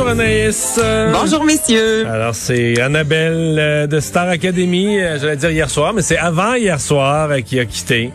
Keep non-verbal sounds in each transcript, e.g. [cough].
Bonjour Anaïs. Bonjour messieurs. Alors c'est Annabelle euh, de Star Academy, euh, j'allais dire hier soir, mais c'est avant hier soir euh, qui a quitté.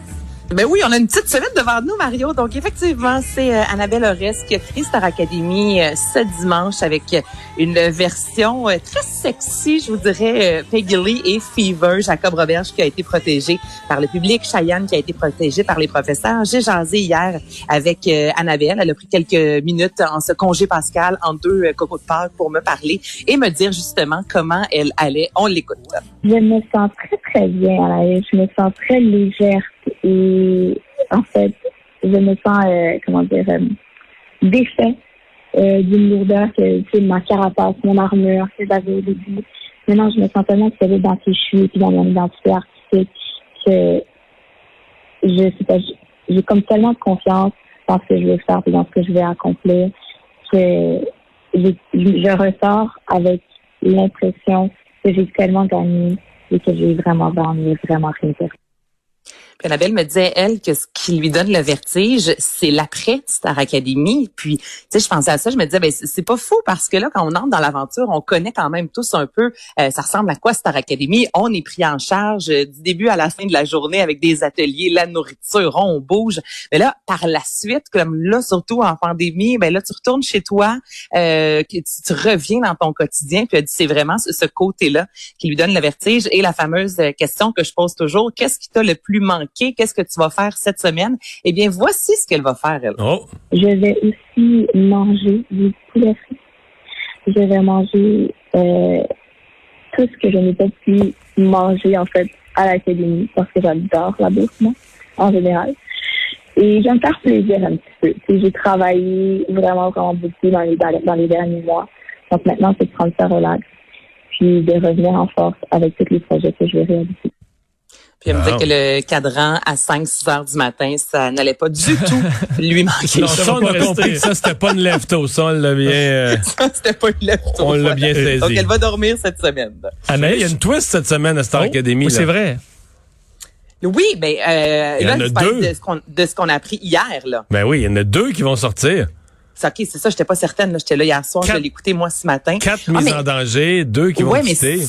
Ben oui, on a une petite semaine devant nous, Mario. Donc effectivement, c'est euh, Annabelle Ores qui Academy euh, ce dimanche avec euh, une version euh, très sexy, je vous dirais, euh, Peggy Lee et Fever, Jacob Roberge qui a été protégé par le public, Cheyenne qui a été protégé par les professeurs. J'ai jasé hier avec euh, Annabelle. Elle a pris quelques minutes en ce congé pascal en deux cocos de Pâques pour me parler et me dire justement comment elle allait. On l'écoute. Je me sens très, très bien Je me sens très légère et en fait, je me sens, euh, comment dire, euh, défait euh, d'une lourdeur que tu sais, ma carapace, mon armure que j'avais au début. Maintenant, je me sens tellement solide dans qui je suis puis dans mon identité artistique que je sais pas, j'ai- comme tellement de confiance dans ce que je veux faire et dans ce que je vais accomplir que je, je ressors avec l'impression que j'ai tellement gagné et que j'ai vraiment gagné, vraiment rien perdu. Puis Annabelle me disait, elle, que ce qui lui donne le vertige, c'est l'après Star Academy. Puis, tu sais, je pensais à ça, je me disais, ben c'est pas fou parce que là, quand on entre dans l'aventure, on connaît quand même tous un peu, euh, ça ressemble à quoi Star Academy? On est pris en charge euh, du début à la fin de la journée avec des ateliers, la nourriture, on bouge. Mais là, par la suite, comme là, surtout en pandémie, ben là, tu retournes chez toi, euh, tu, reviens dans ton quotidien. Puis elle dit, c'est vraiment ce, ce côté-là qui lui donne le vertige. Et la fameuse euh, question que je pose toujours, qu'est-ce qui t'a le plus manqué? Qu'est-ce que tu vas faire cette semaine? Eh bien, voici ce qu'elle va faire, elle. Oh, Je vais aussi manger du poulet frit. Je vais manger euh, tout ce que je n'ai pas pu manger en fait à l'académie parce que j'adore la bouffe, moi, en général. Et je vais me faire plaisir un petit peu. J'ai travaillé vraiment, vraiment beaucoup dans les, dans les derniers mois. Donc maintenant, c'est de prendre ça relax puis de revenir en force avec tous les projets que je vais réaliser. Puis elle me Wow. dit que le cadran à 5-6 heures du matin, ça n'allait pas du tout lui manquer. non, ça, on a compris que ça, c'était pas une lève-tôt, ça, on l'a bien, [laughs] euh, C'était pas une lève on l'a bien saisi. Donc, elle va dormir cette semaine. Il y a une twist cette semaine à Star Oh, Academy. oui, c'est vrai. Oui, mais euh, Il y là, en a deux. de ce qu'on de ce qu'on a appris hier, là. Ben oui, il y en a deux qui vont sortir. C'est OK, c'est ça, j'étais pas certaine. J'étais là hier soir, Quatre- je l'ai écouté moi ce matin. Quatre Ah, mises mais- en danger, deux qui ouais, vont mais quitter.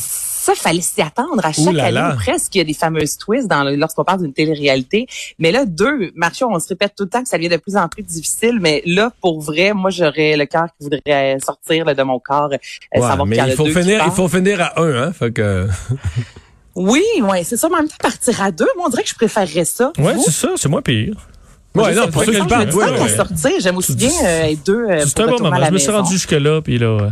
Ça, fallait s'y attendre. À chaque là année, là. ou presque, il y a des fameuses twists dans lorsqu'on parle d'une télé-réalité. Mais là, deux, Marcio, on se répète tout le temps que ça devient de plus en plus difficile. Mais là, pour vrai, moi, j'aurais le cœur qui voudrait sortir là, de mon corps, euh, Ouais, savoir mais qu'il y a il faut finir, il faut finir à un, hein. Fait que, [laughs] Oui, oui, c'est ça. Mais en même temps, partir à deux, moi, on dirait que je préférerais ça. Ouais, c'est ça, c'est moins pire. ouais, je non, pour pas, ceux qui je ouais, ouais. sortir, j'aime aussi bien euh, être deux euh, C'est pour un bon moment. Je me suis rendu jusque-là, puis là, euh,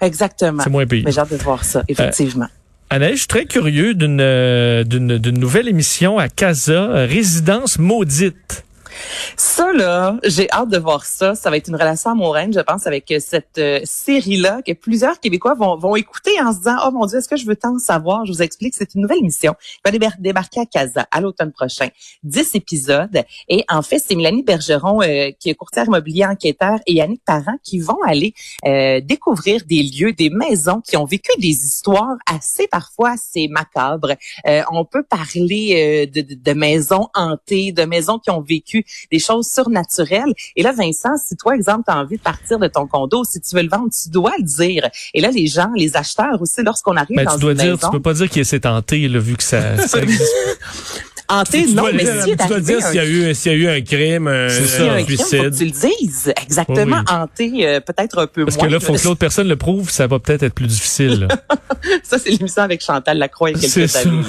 Exactement. c'est moins pire. Mais j'ai hâte de voir ça, effectivement. Anaïs, je suis très curieux d'une euh, d'une nouvelle émission à Casa, euh, Résidence maudite. Ça, là, j'ai hâte de voir ça. Ça va être une relation amoureuse, je pense, avec euh, cette euh, série-là que plusieurs Québécois vont, vont écouter en se disant, oh mon Dieu, est-ce que je veux tant savoir? Je vous explique, c'est une nouvelle émission qui va débar- débarquer à Casa à l'automne prochain. 10 épisodes. Et en fait, c'est Mélanie Bergeron, euh, qui est courtière immobilier enquêteur, et Yannick Parent qui vont aller découvrir des lieux, des maisons qui ont vécu des histoires assez, parfois, assez macabres. On peut parler de maisons hantées, de maisons qui ont vécu des choses surnaturelles. Et là, Vincent, si toi, exemple, tu as envie de partir de ton condo, si tu veux le vendre, tu dois le dire. Et là, les gens, les acheteurs aussi, lorsqu'on arrive Mais dans tu dois une dire, maison, tu peux pas dire qu'il s'est tenté, là, vu que ça, [laughs] ça existe. hanté, non, dois mais si tu dois dire s'il y a eu, s'il y a eu un crime, un, C'est s'il y a un crime, faut suicide. que tu le dises. Exactement, Oui, hanté, euh, peut-être un peu Parce moins. que là, faut que l'autre personne le prouve, ça va peut-être être plus difficile. [laughs] Ça, c'est l'émission avec Chantal Lacroix il y a C'est quelques ça. années.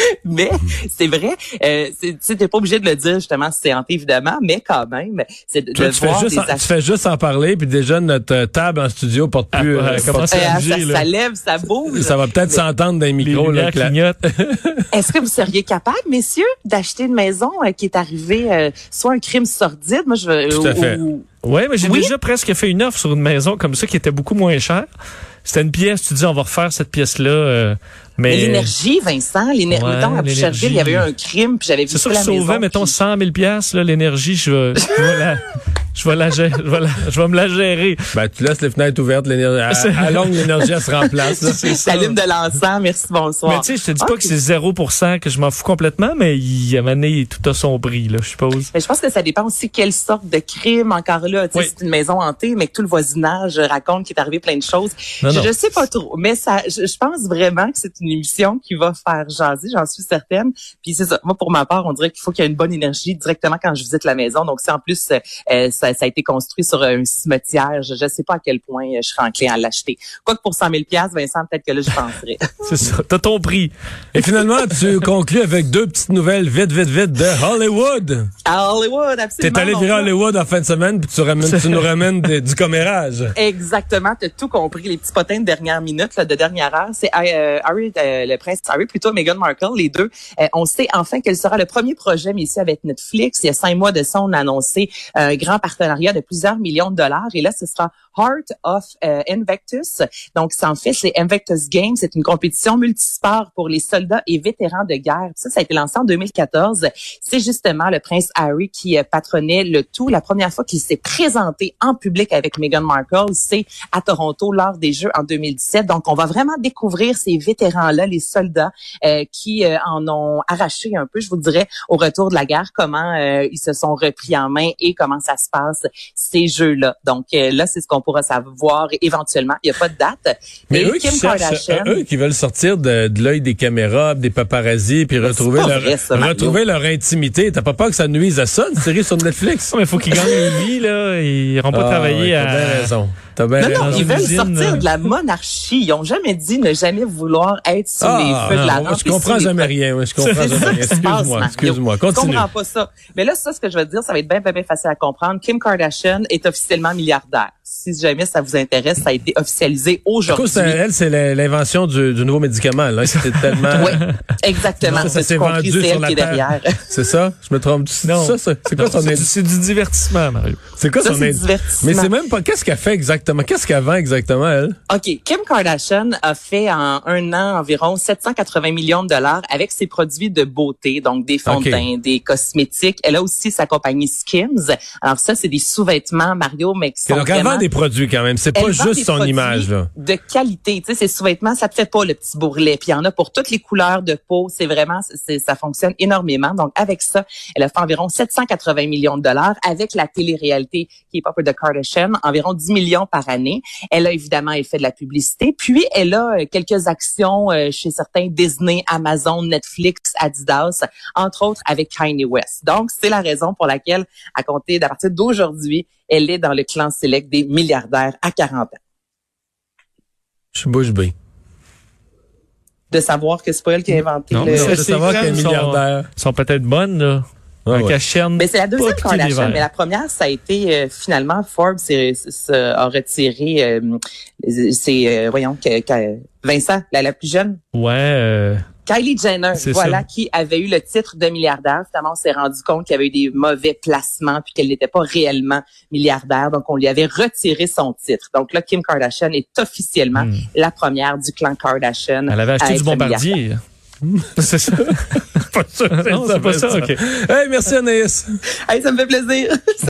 Là. [laughs] mais c'est vrai, euh, tu sais, t'es pas obligé de le dire justement si c'est hanté évidemment, mais quand même, c'est de, Toi, de tu, fais voir juste des en, tu fais juste en parler, puis déjà, notre table en studio porte Ah, plus... euh, comment ça Euh, bouger, ça, là? ça lève, ça bouge. ça va peut-être s'entendre dans les Les micros. là, la- clignotent. [laughs] Est-ce que vous seriez capable, messieurs, d'acheter une maison euh, qui est arrivée euh, soit un crime sordide, moi je veux Tout à ou- fait. ou- Oui, mais j'ai Oui? déjà presque fait une offre sur une maison comme ça qui était beaucoup moins chère. C'était une pièce, tu dis on va refaire cette pièce-là, euh, mais, Mais l'énergie, Vincent, l'énergie, Ouais, mettons, à Boucherville, il y avait eu un crime, puis j'avais vu c'est sûr que la je sauvais, maison, mettons, puis- 100 000 piastres, là, l'énergie, je vais, je vais la, je vais la gérer, je vais, la- je vais me la gérer. Ben, tu laisses les fenêtres ouvertes, l'énergie, à, à longue, l'énergie, elle se remplace. là. [laughs] C'est ça. T'allumes de l'encens, merci, bonsoir. Mais tu sais, je te dis pas que c'est 0% que je m'en fous complètement, mais il a mené tout à son prix, là, je suppose. Mais je pense que ça dépend aussi quelle sorte de crime encore là. Tu sais, Oui. C'est une maison hantée, mais que tout le voisinage raconte qu'il est arrivé plein de choses. Non, je, non. je sais pas trop, mais ça, je, je pense vraiment que c'est une émission qui va faire jaser, j'en suis certaine. Puis c'est ça. Moi, pour ma part, on dirait qu'il faut qu'il y ait une bonne énergie directement quand je visite la maison. Donc, si en plus euh, ça, ça a été construit sur un cimetière, je, je sais pas à quel point euh, je serais enclin à l'acheter. Quoique pour 100 000 Vincent, peut-être que là, je penserais. [laughs] C'est ça. T'as ton prix. Et finalement, tu conclus avec deux petites nouvelles vite, vite, vite de Hollywood. à Hollywood, absolument. T'es allé virer. Hollywood en fin de semaine, puis tu, ramènes, tu nous ramènes des- du commérage. Exactement, tu as tout compris. Les petits potins de dernière minute, là, de dernière heure, c'est euh, Harry, euh, le prince Harry, plutôt Meghan Markle, les deux. Euh, on sait enfin quel sera le premier projet, mais ici avec Netflix. Il y a cinq mois de ça, on a annoncé un grand partenariat de plusieurs millions de dollars. Et là, ce sera Heart of Invictus. Donc, ça en fait, c'est Invictus Games. C'est une compétition multisport pour les soldats et vétérans de guerre. Ça, ça a été lancé en 2014. C'est justement le prince Harry qui patronnait le tout. La première fois qu'il s'est présenté en public avec Meghan Markle, c'est à Toronto lors des Jeux en 2017. Donc, on va vraiment découvrir ces vétérans-là, les soldats euh, qui euh, en ont arraché un peu, je vous dirais, au retour de la guerre, comment euh, ils se sont repris en main et comment ça se passe, ces Jeux-là. Donc, euh, là, c'est ce qu'on pourra savoir éventuellement. Il n'y a pas de date. Mais Et eux qui, Kim cherchent, Kardashian- euh, eux qui veulent sortir de, de l'œil des caméras, des paparazzis, puis retrouver leur, vrai, ça, Mario. retrouver leur intimité. T'as pas peur que ça nuise à ça, une série sur Netflix? [laughs] Mais faut qu'ils gagnent une vie, là. Ils n'iront pas Ah, travailler ouais, à. T'as bien raison. Non, non, ils veulent sortir euh. de la monarchie. Ils ont jamais dit ne jamais vouloir être sous Ah, les feux de la non, rampe. je comprends jamais rien. Je comprends C'est jamais rien. Excuse-moi, excuse-moi. Je comprends pas ça. Mais là, ça, ce que je veux dire, ça va être bien, bien, bien facile à comprendre. Kim Kardashian est officiellement milliardaire. Si jamais ça vous intéresse, ça a été officialisé aujourd'hui. c'est- elle, c'est l'invention du, du nouveau médicament. Là. C'était tellement... Oui, exactement. Ça, ça C'est s'est vendu c'est sur elle la qui est derrière. [laughs] C'est ça? Je me trompe. Non. Ça, c'est quoi Non, son c'est du- c'est divertissement, Mario. C'est quoi son c'est divertissement. Mais c'est même pas. Qu'est-ce qu'elle fait exactement? Qu'est-ce qu'elle vend exactement, elle? OK. Kim Kardashian a fait en un an environ 780 millions de dollars avec ses produits de beauté, donc des fonds de teint, des cosmétiques. Elle a aussi sa compagnie Skims. Alors ça, c'est des sous-vêtements, Mario, mais qui sont Donc, elle vraiment... vend des produits quand même. C'est Elle pas juste son image, là. De qualité. Tu sais, ces sous-vêtements, ça te fait pas le petit bourrelet. Puis il y en a pour toutes les couleurs de peau. C'est vraiment, ça fonctionne énormément. Donc, avec ça, elle a fait environ 780 millions de dollars avec la télé-réalité qui est pas de Kardashian, environ 10 millions par année. Elle a évidemment fait de la publicité. Puis, elle a euh, quelques actions euh, chez certains Disney, Amazon, Netflix, Adidas, entre autres avec Kanye West. Donc, c'est la raison pour laquelle, à compter d'à partir d'aujourd'hui, elle est dans le clan select des milliardaires à 40 ans. Je suis bouche bée. de savoir que c'est pas elle qui a inventé Non, le... veux c'est savoir qu'elle est milliardaire. sont peut-être bonnes, là. Ah un ouais. cacherne. Mais c'est la deuxième Kardashian, d'hiver. mais la première, ça a été euh, finalement Forbes a retiré, euh, c'est euh, voyons que, que- Vincent, la, la plus jeune, Ouais. euh, Kylie Jenner, C'est voilà, ça. qui avait eu le titre de milliardaire. Finalement, on s'est rendu compte qu'il y avait eu des mauvais placements puis qu'elle n'était pas réellement milliardaire. Donc, on lui avait retiré son titre. Donc là, Kim Kardashian est officiellement Hmm. la première du clan Kardashian. elle avait à acheté du bombardier. [laughs] c'est ça. [laughs] Pas ça, Non, c'est pas ça, ok. Hey, merci Anaïs. Hey, ça me fait plaisir. [laughs]